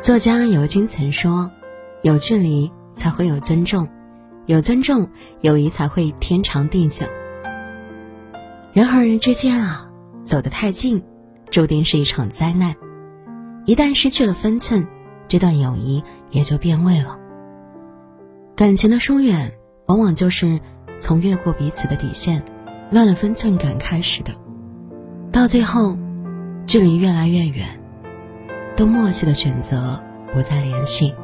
作家尤金曾说：“有距离才会有尊重，有尊重，友谊才会天长地久。”人和人之间啊，走得太近，注定是一场灾难。一旦失去了分寸，这段友谊也就变味了。感情的疏远，往往就是从越过彼此的底线，乱了分寸感开始的。到最后，距离越来越远，都默契的选择不再联系，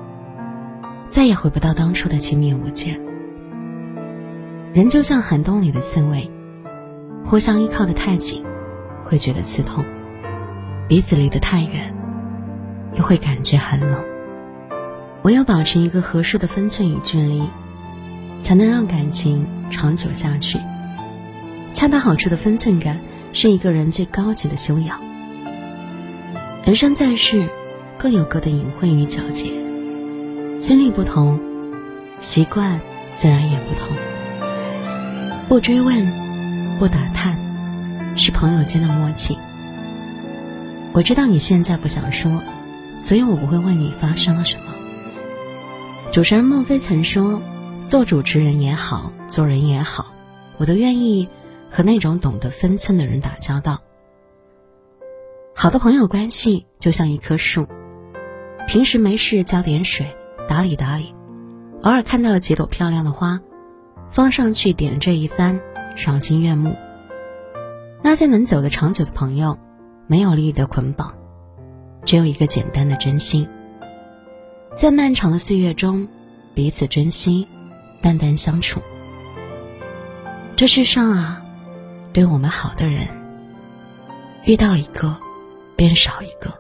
再也回不到当初的亲密无间。人就像寒冬里的刺猬。互相依靠的太紧，会觉得刺痛；彼此离得太远，又会感觉寒冷。唯有保持一个合适的分寸与距离，才能让感情长久下去。恰到好处的分寸感，是一个人最高级的修养。人生在世，各有各的隐晦与皎洁，经历不同，习惯自然也不同。不追问。不打探，是朋友间的默契。我知道你现在不想说，所以我不会问你发生了什么。主持人孟非曾说：“做主持人也好，做人也好，我都愿意和那种懂得分寸的人打交道。”好的朋友关系就像一棵树，平时没事浇点水，打理打理，偶尔看到几朵漂亮的花，放上去点缀一番。赏心悦目。那些能走得长久的朋友，没有利益的捆绑，只有一个简单的真心。在漫长的岁月中，彼此珍惜，淡淡相处。这世上啊，对我们好的人，遇到一个，便少一个。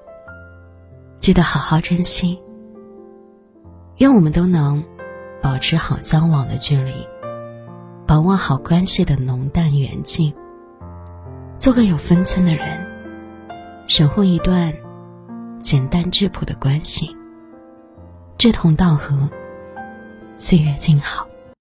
记得好好珍惜。愿我们都能保持好交往的距离。把握好关系的浓淡远近，做个有分寸的人，守护一段简单质朴的关系，志同道合，岁月静好。